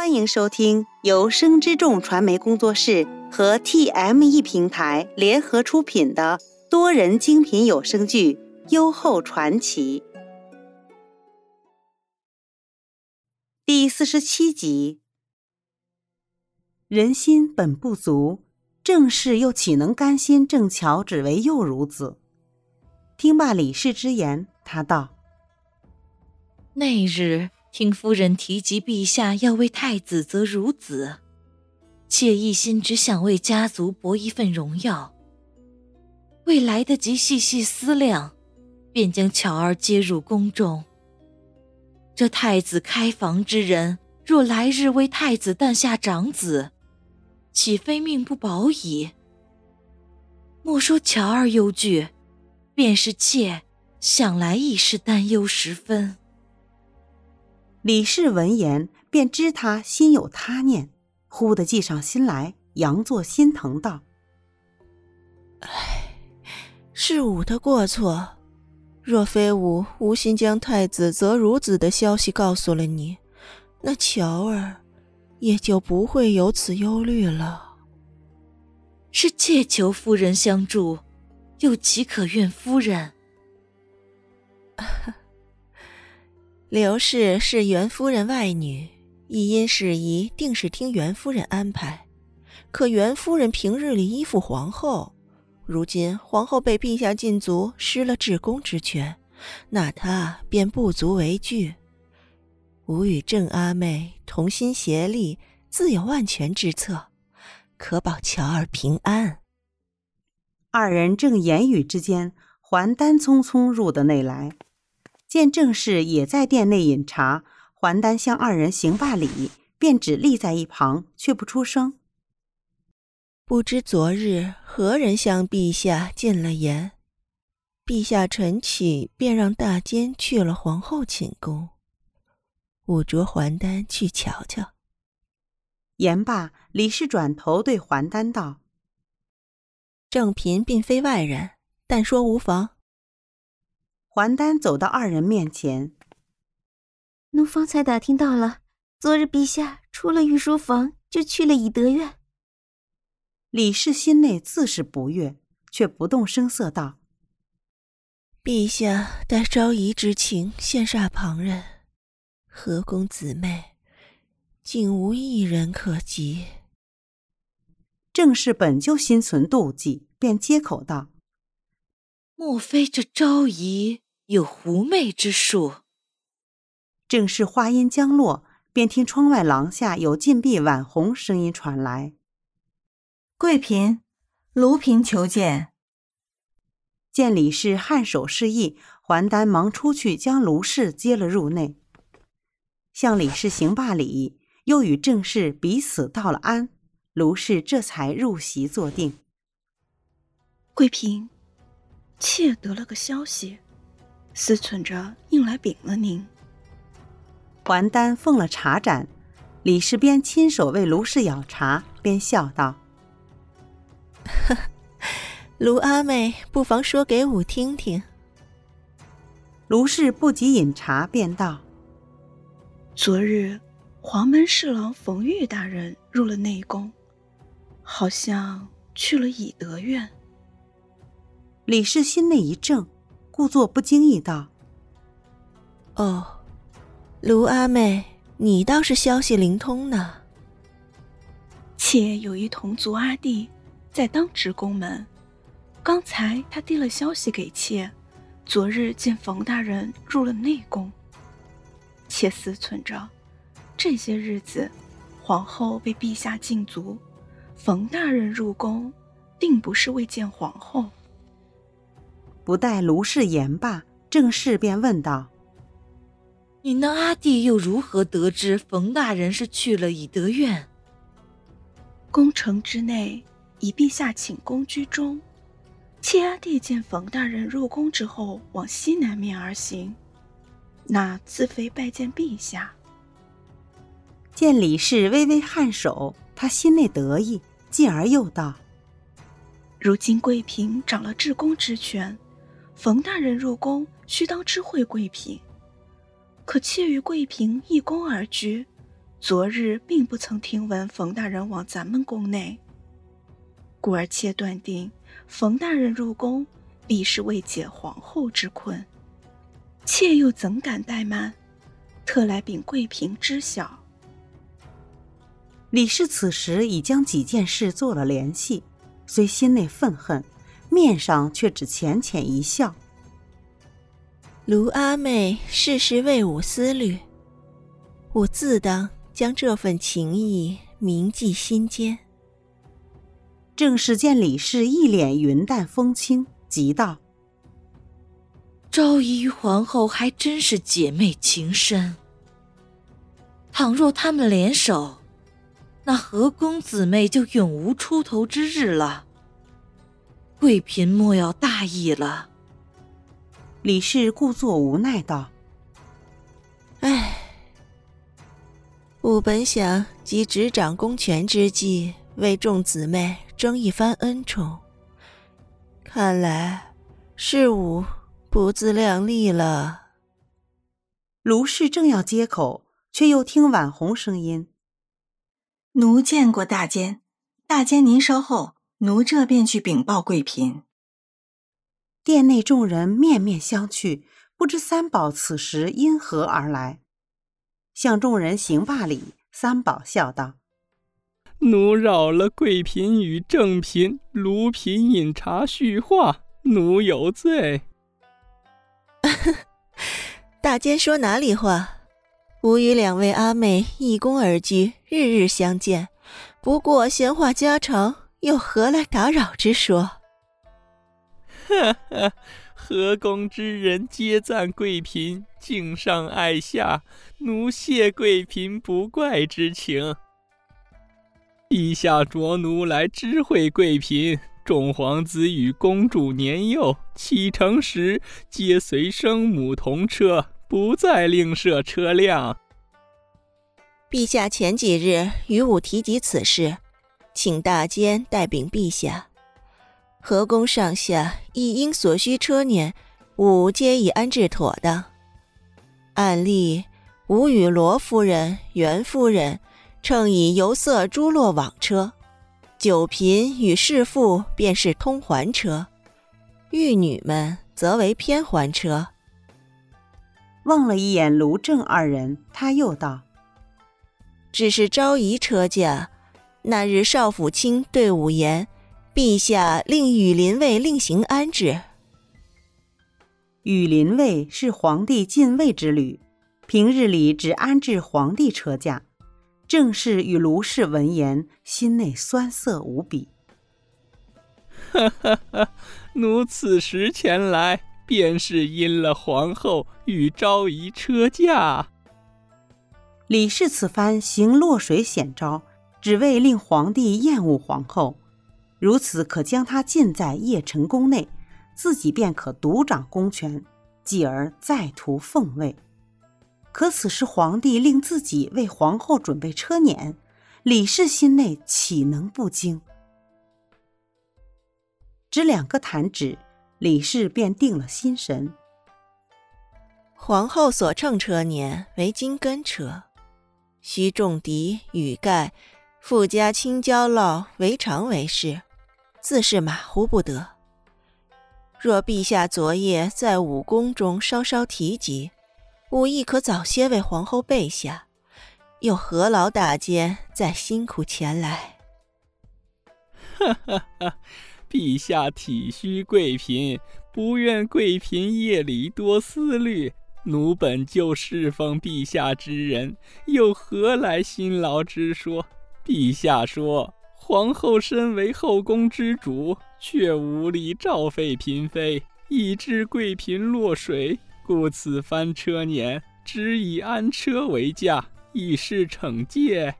欢迎收听由生之众传媒工作室和 TME 平台联合出品的多人精品有声剧《优厚传奇》第四十七集。人心本不足，郑氏又岂能甘心郑乔只为幼孺子？听罢李氏之言，他道：“那日。”听夫人提及陛下要为太子择孺子，妾一心只想为家族博一份荣耀。未来得及细细思量，便将巧儿接入宫中。这太子开房之人，若来日为太子诞下长子，岂非命不保矣？莫说乔儿忧惧，便是妾，想来亦是担忧十分。李氏闻言，便知他心有他念，忽的计上心来，佯作心疼道：“唉，是吾的过错。若非吾无心将太子择孺子的消息告诉了你，那乔儿也就不会有此忧虑了。是借求夫人相助，又岂可怨夫人？” 刘氏是袁夫人外女，一因事宜，定是听袁夫人安排。可袁夫人平日里依附皇后，如今皇后被陛下禁足，失了至公之权，那她便不足为惧。吾与郑阿妹同心协力，自有万全之策，可保乔儿平安。二人正言语之间，还丹匆匆入的内来。见郑氏也在殿内饮茶，还丹向二人行罢礼，便只立在一旁，却不出声。不知昨日何人向陛下进了言？陛下晨起便让大监去了皇后寝宫，吾着还丹去瞧瞧。言罢，李氏转头对还丹道：“郑嫔并非外人，但说无妨。”还丹走到二人面前，奴方才打听到了，昨日陛下出了御书房，就去了以德院。李氏心内自是不悦，却不动声色道：“陛下待昭仪之情，羡煞旁人，何公姊妹竟无一人可及。”正是本就心存妒忌，便接口道。莫非这昭仪有狐媚之术？正是话音将落，便听窗外廊下有禁闭挽红声音传来：“贵嫔，卢嫔求见。”见李氏颔首示意，还丹忙出去将卢氏接了入内，向李氏行罢礼，又与郑氏彼此道了安，卢氏这才入席坐定。贵嫔。妾得了个消息，思忖着应来禀了您。还丹奉了茶盏，李氏边亲手为卢氏舀茶，边笑道：“ 卢阿妹，不妨说给吾听听。”卢氏不及饮茶，便道：“昨日黄门侍郎冯玉大人入了内宫，好像去了以德院。”李氏心内一怔，故作不经意道：“哦，卢阿妹，你倒是消息灵通呢。妾有一同族阿弟，在当值宫门。刚才他递了消息给妾，昨日见冯大人入了内宫。妾思忖着，这些日子皇后被陛下禁足，冯大人入宫，定不是为见皇后。”不待卢氏言罢，郑氏便问道：“你那阿弟又如何得知冯大人是去了以德院？宫城之内，以陛下寝宫居中。妾阿弟见冯大人入宫之后，往西南面而行，那自非拜见陛下。”见李氏微微颔首，他心内得意，继而又道：“如今贵嫔掌了至宫之权。”冯大人入宫，须当知会贵嫔。可妾与贵嫔一宫而居，昨日并不曾听闻冯大人往咱们宫内，故而妾断定冯大人入宫必是为解皇后之困。妾又怎敢怠慢，特来禀贵嫔知晓。李氏此时已将几件事做了联系，虽心内愤恨，面上却只浅浅一笑。卢阿妹事事为我思虑，我自当。将这份情谊铭记心间。正是见李氏一脸云淡风轻，急道：“昭仪与皇后还真是姐妹情深。倘若他们联手，那何公姊妹就永无出头之日了。贵嫔莫要大意了。”李氏故作无奈道：“唉。”吾本想即执掌公权之际，为众姊妹争一番恩宠。看来是吾不自量力了。卢氏正要接口，却又听婉红声音：“奴见过大监，大监您稍后，奴这便去禀报贵嫔。”殿内众人面面相觑，不知三宝此时因何而来。向众人行罢礼，三宝笑道：“奴扰了贵嫔与正嫔、卢嫔饮茶叙话，奴有罪。”大监说哪里话？吾与两位阿妹一宫而居，日日相见，不过闲话家常，又何来打扰之说？呵呵。和宫之人皆赞贵嫔敬上爱下，奴谢贵嫔不怪之情。陛下着奴来知会贵嫔，众皇子与公主年幼，启程时皆随生母同车，不再另设车辆。陛下前几日与吾提及此事，请大监代禀陛下。河宫上下一应所需车辇，吾皆已安置妥当。按例，吾与罗夫人、袁夫人乘以油色珠落网车，九嫔与侍妇便是通环车，玉女们则为偏环车。望了一眼卢正二人，他又道：“只是昭仪车驾，那日少府卿对吾言。”陛下令羽林卫另行安置。羽林卫是皇帝禁卫之旅，平日里只安置皇帝车驾。正氏与卢氏闻言，心内酸涩无比。哈哈哈！奴此时前来，便是因了皇后与昭仪车驾。李氏此番行落水险招，只为令皇帝厌恶皇后。如此可将她禁在邺城宫内，自己便可独掌公权，继而再图凤位。可此时皇帝令自己为皇后准备车辇，李氏心内岂能不惊？只两个弹指，李氏便定了心神。皇后所乘车辇为金根车，需重笛、羽盖，富家青椒烙为常为事。自是马虎不得。若陛下昨夜在武宫中稍稍提及，吾亦可早些为皇后备下，又何劳大监再辛苦前来？哈哈哈！陛下体恤贵嫔，不愿贵嫔夜里多思虑。奴本就侍奉陛下之人，又何来辛劳之说？陛下说。皇后身为后宫之主，却无力照废嫔妃，以致贵嫔落水，故此番车辇只以安车为驾，以示惩戒。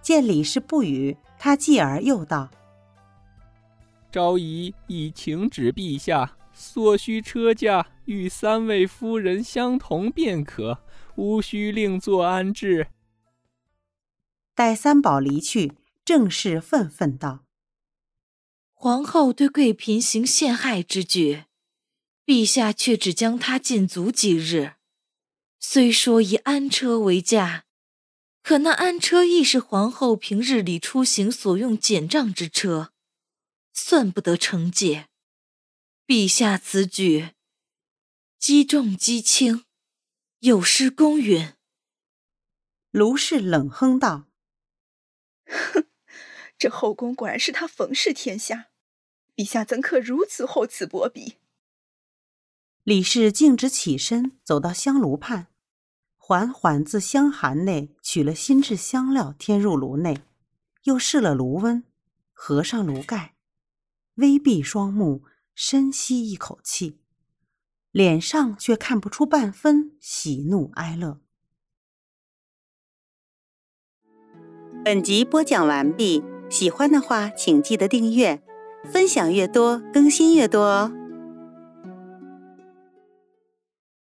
见李氏不语，他继而又道：“昭仪已请旨陛下，所需车驾与三位夫人相同便可，无需另作安置。”待三宝离去。正是愤愤道：“皇后对贵嫔行陷害之举，陛下却只将她禁足几日。虽说以安车为驾，可那安车亦是皇后平日里出行所用简杖之车，算不得惩戒。陛下此举，积重积轻，有失公允。卢氏冷哼道：“哼，这后宫果然是他冯氏天下，陛下怎可如此厚此薄彼？”李氏径直起身，走到香炉畔，缓缓自香函内取了新制香料，添入炉内，又试了炉温，合上炉盖，微闭双目，深吸一口气，脸上却看不出半分喜怒哀乐。本集播讲完毕，喜欢的话请记得订阅，分享越多更新越多哦。